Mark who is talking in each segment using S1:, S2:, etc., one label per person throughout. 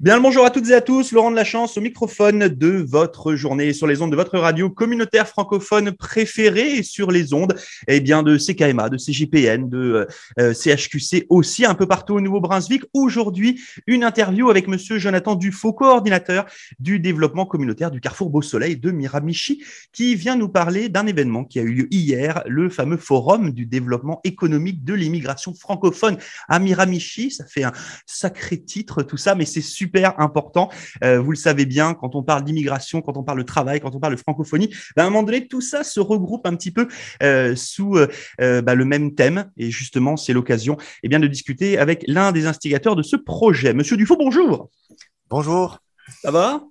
S1: Bien le bonjour à toutes et à tous, Laurent de la Chance au microphone de votre journée sur les ondes de votre radio communautaire francophone préférée et sur les ondes eh bien de CKMA, de CJPN, de euh, CHQC aussi un peu partout au Nouveau-Brunswick. Aujourd'hui, une interview avec monsieur Jonathan Dufaux, coordinateur du développement communautaire du Carrefour Beau Soleil de Miramichi qui vient nous parler d'un événement qui a eu lieu hier, le fameux forum du développement économique de l'immigration francophone à Miramichi. Ça fait un sacré titre tout ça mais c'est super important. Euh, vous le savez bien, quand on parle d'immigration, quand on parle de travail, quand on parle de francophonie, ben, à un moment donné, tout ça se regroupe un petit peu euh, sous euh, ben, le même thème. Et justement, c'est l'occasion eh bien, de discuter avec l'un des instigateurs de ce projet. Monsieur Dufaux, bonjour.
S2: Bonjour.
S1: Ça va?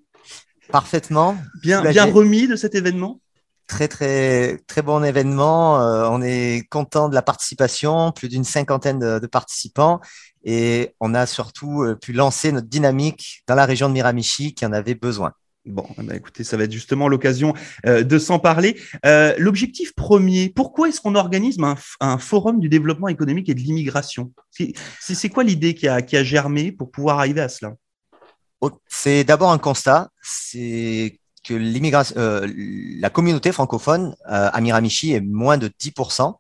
S2: Parfaitement.
S1: Bien, bien remis de cet événement?
S2: Très, très, très bon événement. on est content de la participation, plus d'une cinquantaine de, de participants. Et on a surtout euh, pu lancer notre dynamique dans la région de Miramichi qui en avait besoin.
S1: Bon, eh ben, écoutez, ça va être justement l'occasion euh, de s'en parler. Euh, l'objectif premier, pourquoi est-ce qu'on organise un, forum du développement économique et de l'immigration? C'est quoi l'idée qui a, qui a germé pour pouvoir arriver à cela?
S2: C'est d'abord un constat, c'est l'immigration, la communauté francophone à Miramichi est moins de 10%.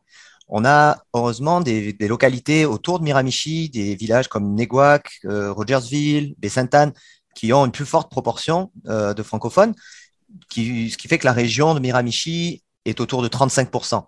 S2: On a heureusement des, localités autour de Miramichi, des villages comme Neguac, euh, Rogersville, Sainte-Anne, qui ont une plus forte proportion euh, de francophones, ce qui fait que la région de Miramichi est autour de 35%.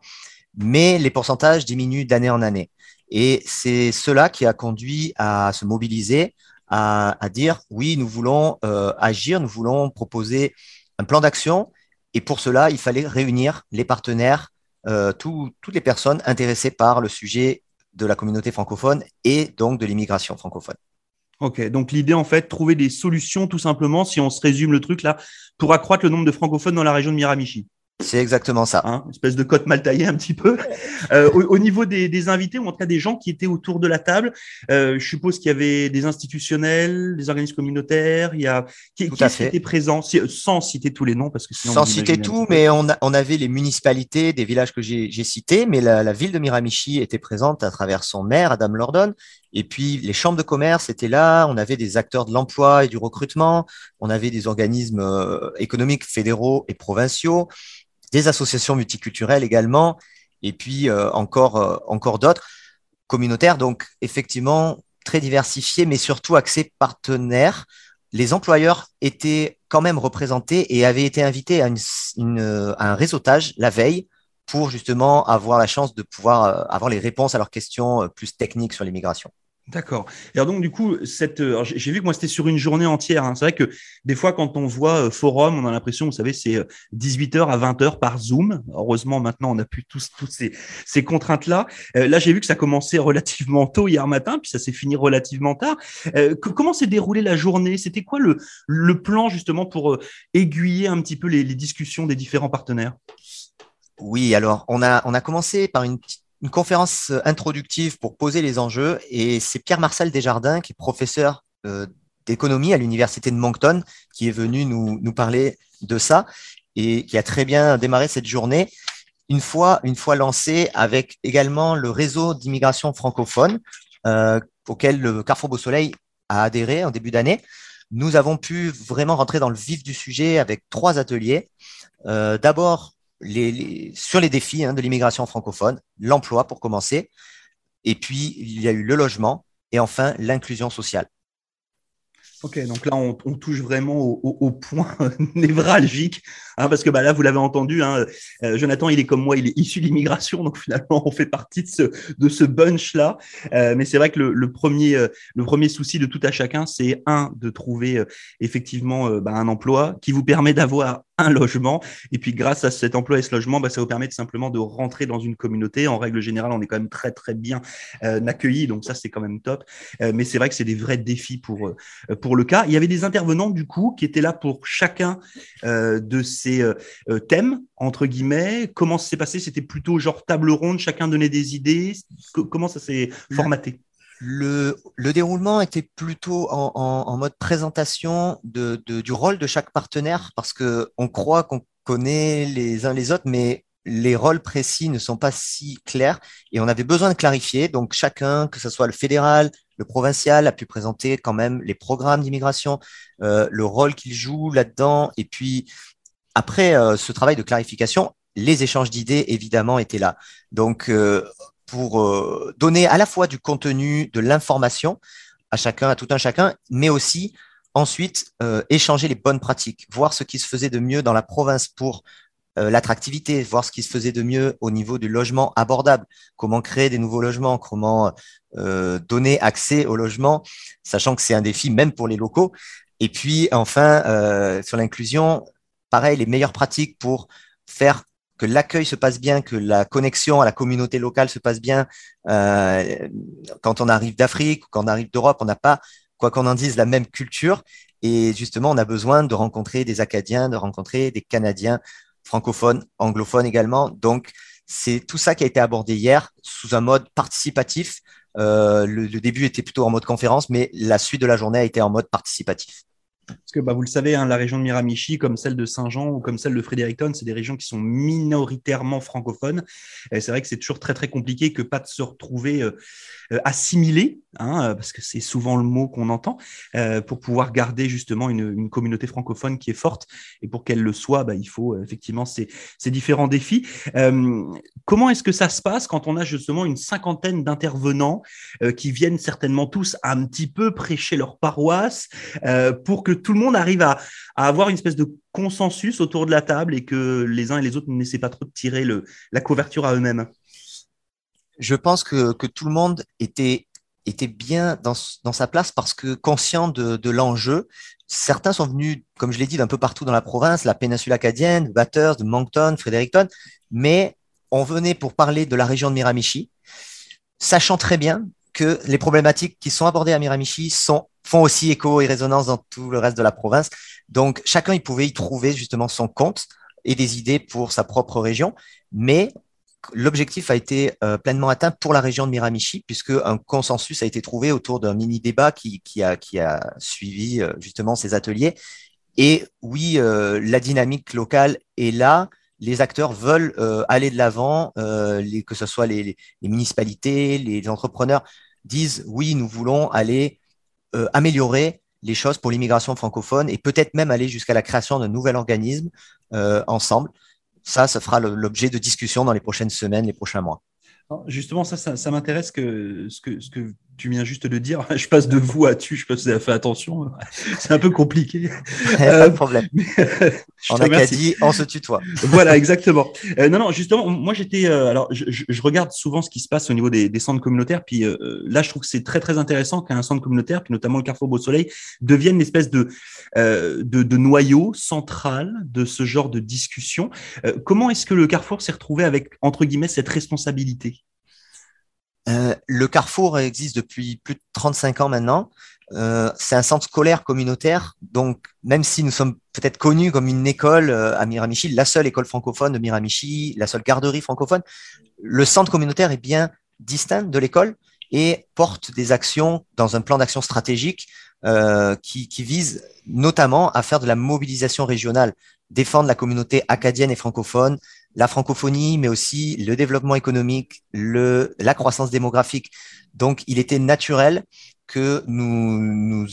S2: Mais les pourcentages diminuent d'année en année. Et c'est cela qui a conduit à se mobiliser, à, dire oui, nous voulons euh, agir, nous voulons proposer un plan d'action. Et pour cela, il fallait réunir les partenaires euh, toutes les personnes intéressées par le sujet de la communauté francophone et donc de l'immigration francophone.
S1: Ok, donc l'idée en fait, trouver des solutions tout simplement, si on se résume le truc là, pour accroître le nombre de francophones dans la région de Miramichi.
S2: C'est exactement ça.
S1: Hein, espèce de cote mal taillée un petit peu. Euh, au, niveau des, invités, ou en tout cas des gens qui étaient autour de la table, euh, je suppose qu'il y avait des institutionnels, des organismes communautaires, il y a qui, qui était présent, sans citer tous les noms parce que
S2: sinon sans citer tout, mais on, on, avait les municipalités des villages que j'ai cités, mais la, la, ville de Miramichi était présente à travers son maire Adam Lordon. Et puis les chambres de commerce étaient là, on avait des acteurs de l'emploi et du recrutement, on avait des organismes euh, économiques fédéraux et provinciaux, des associations multiculturelles également, et puis euh, encore, euh, encore d'autres communautaires. Donc, effectivement, très diversifiés, mais surtout axés partenaires. Les employeurs étaient quand même représentés et avaient été invités à un réseautage la veille pour justement avoir la chance de pouvoir euh, avoir les réponses à leurs questions plus techniques sur l'immigration.
S1: D'accord. Et alors donc du coup, cette, euh, j'ai vu que moi c'était sur une journée entière. Hein. C'est vrai que des fois quand on voit euh, forum, on a l'impression, vous savez, c'est 18h euh, à 20h par Zoom. Heureusement maintenant on n'a plus tous toutes ces, ces contraintes là. là j'ai vu que ça commençait relativement tôt hier matin, puis ça s'est fini relativement tard. comment s'est déroulée la journée? C'était quoi le, plan justement pour aiguiller un petit peu les, les discussions des différents partenaires?
S2: Oui, alors on a on a commencé par une petite une conférence euh, introductive pour poser les enjeux et c'est Pierre-Marcel Desjardins qui est professeur euh, d'économie à l'université de Moncton qui est venu nous, parler de ça et qui a très bien démarré cette journée une fois, une fois lancé avec également le réseau d'immigration francophone euh, auquel le Carrefour Beau Soleil a adhéré en début d'année. Nous avons pu vraiment rentrer dans le vif du sujet avec trois ateliers. D'abord, sur les défis hein, de l'immigration francophone, l'emploi pour commencer, et puis il y a eu le logement, et enfin l'inclusion sociale.
S1: Ok, donc là, on, touche vraiment au, point névralgique, hein, parce que bah, là, vous l'avez entendu, hein, euh, Jonathan, il est comme moi, il est issu de l'immigration, donc finalement, on fait partie de ce, de ce bunch-là. Euh, mais c'est vrai que le, premier, euh, le premier souci de tout à chacun, c'est un, de trouver effectivement bah, un emploi qui vous permet d'avoir un logement. Et puis, grâce à cet emploi et ce logement, bah, ça vous permet simplement de rentrer dans une communauté. En règle générale, on est quand même très, très bien euh, accueillis. Donc, ça, c'est quand même top. Euh, mais c'est vrai que c'est des vrais défis pour, euh, pour le cas. Il y avait des intervenants, du coup, qui étaient là pour chacun de ces thèmes, entre guillemets. Comment ça s'est passé? C'était plutôt genre table ronde, chacun donnait des idées? Comment ça s'est formaté?
S2: Le, le, déroulement était plutôt en, en, en mode présentation de, de, du rôle de chaque partenaire parce que on croit qu'on connaît les uns les autres, mais les rôles précis ne sont pas si clairs et on avait besoin de clarifier. Donc chacun, que ce soit le fédéral, le provincial a pu présenter quand même les programmes d'immigration, le rôle qu'il joue là-dedans. Et puis, après ce travail de clarification, les échanges d'idées, évidemment, étaient là. Donc, pour donner à la fois du contenu, de l'information à chacun, à tout un chacun, mais aussi ensuite échanger les bonnes pratiques, voir ce qui se faisait de mieux dans la province pour euh, l'attractivité, voir ce qui se faisait de mieux au niveau du logement abordable, comment créer des nouveaux logements, comment euh, donner accès au logement, sachant que c'est un défi même pour les locaux. Et puis enfin, euh, sur l'inclusion, pareil, les meilleures pratiques pour faire que l'accueil se passe bien, que la connexion à la communauté locale se passe bien. quand on arrive d'Afrique ou quand on arrive d'Europe, on n'a pas, quoi qu'on en dise, la même culture. Et justement, on a besoin de rencontrer des Acadiens, de rencontrer des Canadiens francophone, anglophone également. Donc, c'est tout ça qui a été abordé hier sous un mode participatif. Euh, le, début était plutôt en mode conférence, mais la suite de la journée a été en mode participatif.
S1: Parce que bah, vous le savez, hein, la région de Miramichi, comme celle de Saint-Jean ou comme celle de Fredericton, c'est des régions qui sont minoritairement francophones. Et c'est vrai que c'est toujours très très compliqué que pas de se retrouver euh, euh, assimilé, hein, parce que c'est souvent le mot qu'on entend, euh, pour pouvoir garder justement une, une, communauté francophone qui est forte. Et pour qu'elle le soit, bah, il faut effectivement ces, ces différents défis. comment est-ce que ça se passe quand on a justement une cinquantaine d'intervenants qui viennent certainement tous un petit peu prêcher leur paroisse pour que tout le monde arrive à, avoir une espèce de consensus autour de la table et que les uns et les autres n'essaient pas trop de tirer la couverture à eux-mêmes
S2: Je pense que, tout le monde était, bien dans, sa place parce que conscient de, l'enjeu. Certains sont venus, comme je l'ai dit, d'un peu partout dans la province, la péninsule acadienne, de de Moncton, Fredericton, mais on venait pour parler de la région de Miramichi, sachant très bien que les problématiques qui sont abordées à Miramichi sont, font aussi écho et résonance dans tout le reste de la province. Donc, chacun, il pouvait y trouver justement son compte et des idées pour sa propre région. Mais l'objectif a été euh, pleinement atteint pour la région de Miramichi, puisque un consensus a été trouvé autour d'un mini débat qui, qui, a, qui a suivi euh, justement ces ateliers. Et oui, euh, la dynamique locale est là les acteurs veulent aller de l'avant, que ce soit les, municipalités, les entrepreneurs disent oui, nous voulons aller euh, améliorer les choses pour l'immigration francophone et peut-être même aller jusqu'à la création d'un nouvel organisme ensemble. Ça, ça fera l'objet de discussions dans les prochaines semaines, les prochains mois.
S1: Justement, ça, ça, m'intéresse que ce, que ce que tu viens juste de dire. Je passe de vous à tu, je vous avez fait attention. C'est un peu compliqué.
S2: pas de problème. on n'a qu'à dit, on se tutoie.
S1: voilà, exactement. Euh, non, non, justement, moi j'étais. Euh, alors, je, je, regarde souvent ce qui se passe au niveau des, des centres communautaires. Puis euh, là, je trouve que c'est très, très intéressant qu'un centre communautaire, puis notamment le Carrefour Beau Soleil, devienne une espèce de, de, de, noyau central de ce genre de discussion. comment est-ce que le Carrefour s'est retrouvé avec, entre guillemets, cette responsabilité?
S2: Euh, le Carrefour existe depuis plus de 35 ans maintenant. Euh, c'est un centre scolaire communautaire, donc même si nous sommes peut-être connus comme une école euh, à Miramichi, la seule école francophone de Miramichi, la seule garderie francophone, le centre communautaire est bien distinct de l'école et porte des actions dans un plan d'action stratégique qui, qui vise notamment à faire de la mobilisation régionale, défendre la communauté acadienne et francophone, la francophonie, mais aussi le développement économique, le, la croissance démographique. Donc, il était naturel que nous, nous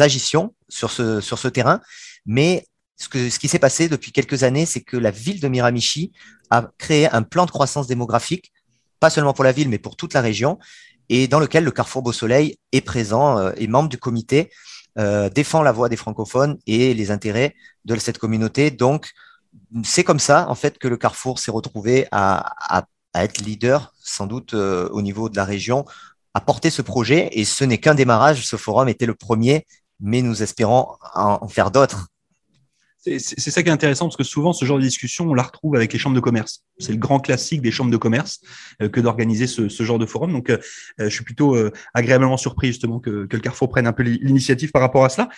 S2: agissions sur ce, sur ce terrain. Mais ce, que, ce qui s'est passé depuis quelques années, c'est que la ville de Miramichi a créé un plan de croissance démographique, pas seulement pour la ville, mais pour toute la région, et dans lequel le Carrefour Beau Soleil est présent euh, et membre du comité, euh, défend la voix des francophones et les intérêts de cette communauté. Donc, c'est comme ça, en fait, que le Carrefour s'est retrouvé à, être leader, sans doute euh, au niveau de la région, à porter ce projet. Et ce n'est qu'un démarrage. Ce forum était le premier, mais nous espérons en, faire d'autres.
S1: C'est ça qui est intéressant parce que souvent ce genre de discussion, on la retrouve avec les chambres de commerce. C'est le grand classique des chambres de commerce euh, que d'organiser ce, genre de forum. Donc, euh, je suis plutôt agréablement surpris justement que, le Carrefour prenne un peu l'initiative par rapport à cela.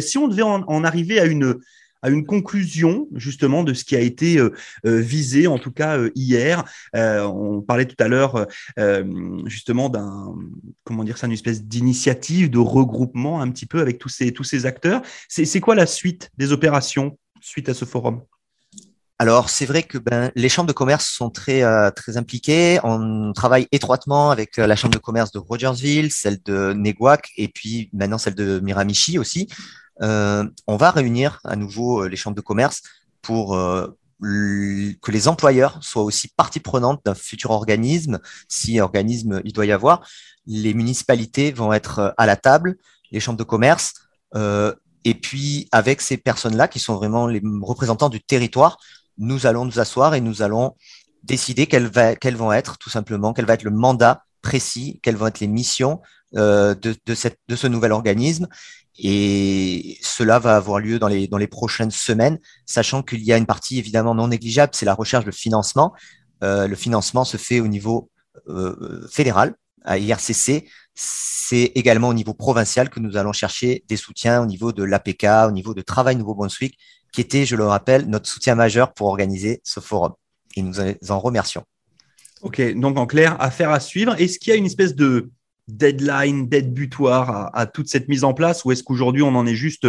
S1: si on devait en arriver à une, à une conclusion justement de ce qui a été euh, euh, visé, en tout cas euh, hier. on parlait tout à l'heure justement d'un, comment dire ça, une espèce d'initiative, de regroupement un petit peu avec tous ces, tous ces acteurs. C'est quoi la suite des opérations suite à ce forum?
S2: Alors, c'est vrai que ben, les chambres de commerce sont très, euh, très impliquées. On travaille étroitement avec euh, la chambre de commerce de Rogersville, celle de Neguac et puis maintenant celle de Miramichi aussi. Euh, on va réunir à nouveau les chambres de commerce pour que les employeurs soient aussi partie prenante d'un futur organisme, si organisme il doit y avoir. Les municipalités vont être à la table, les chambres de commerce, et puis avec ces personnes-là qui sont vraiment les représentants du territoire, nous allons nous asseoir et nous allons décider quelles, vont être tout simplement, quel va être le mandat précis, quelles vont être les missions euh, de, ce nouvel organisme. Et cela va avoir lieu dans les, prochaines semaines, sachant qu'il y a une partie évidemment non négligeable, c'est la recherche de financement. Euh, le financement se fait au niveau euh, fédéral, à IRCC. C'est également au niveau provincial que nous allons chercher des soutiens au niveau de l'APK, au niveau de Travail Nouveau-Brunswick, qui était, je le rappelle, notre soutien majeur pour organiser ce forum. Et nous en remercions.
S1: Ok, donc en clair, affaire à suivre. Est-ce qu'il y a une espèce de deadline, date butoir à, toute cette mise en place ou est-ce qu'aujourd'hui on en est juste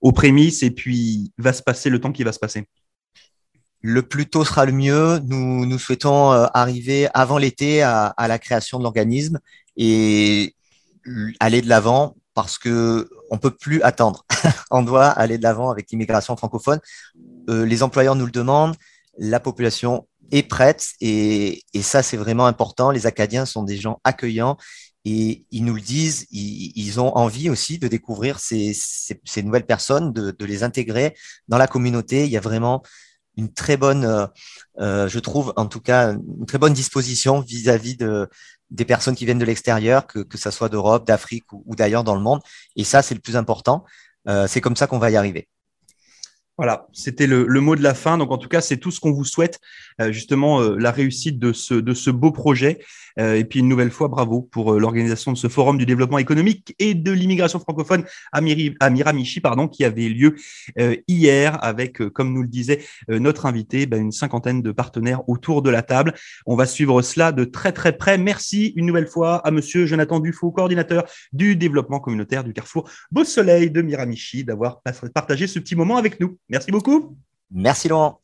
S1: aux prémices et puis va se passer le temps qui va se passer?
S2: Le plus tôt sera le mieux. Nous, nous souhaitons euh, arriver avant l'été à, à, la création de l'organisme et aller de l'avant parce que on peut plus attendre. on doit aller de l'avant avec l'immigration francophone. Euh, les employeurs nous le demandent, la population est prête et, ça c'est vraiment important. Les Acadiens sont des gens accueillants et ils nous le disent, ils, ont envie aussi de découvrir ces, nouvelles personnes, de, les intégrer dans la communauté. Il y a vraiment une très bonne, euh, euh, je trouve en tout cas, une très bonne disposition vis-à-vis de, des personnes qui viennent de l'extérieur, que, que ça soit d'Europe, d'Afrique ou, d'ailleurs dans le monde. Et ça, c'est le plus important. Euh, c'est comme ça qu'on va y arriver.
S1: Voilà, c'était le, mot de la fin. Donc en tout cas, c'est tout ce qu'on vous souhaite, justement euh, la réussite de ce, de ce beau projet. Euh, et puis une nouvelle fois, bravo pour l'organisation de ce forum du développement économique et de l'immigration francophone à, Miramichi, pardon, qui avait lieu hier avec, comme nous le disait notre invité, ben, une cinquantaine de partenaires autour de la table. On va suivre cela de très très près. Merci une nouvelle fois à Monsieur Jonathan Dufault, coordinateur du développement communautaire du Carrefour Beau Soleil de Miramichi, d'avoir partagé ce petit moment avec nous. Merci beaucoup.
S2: Merci Laurent.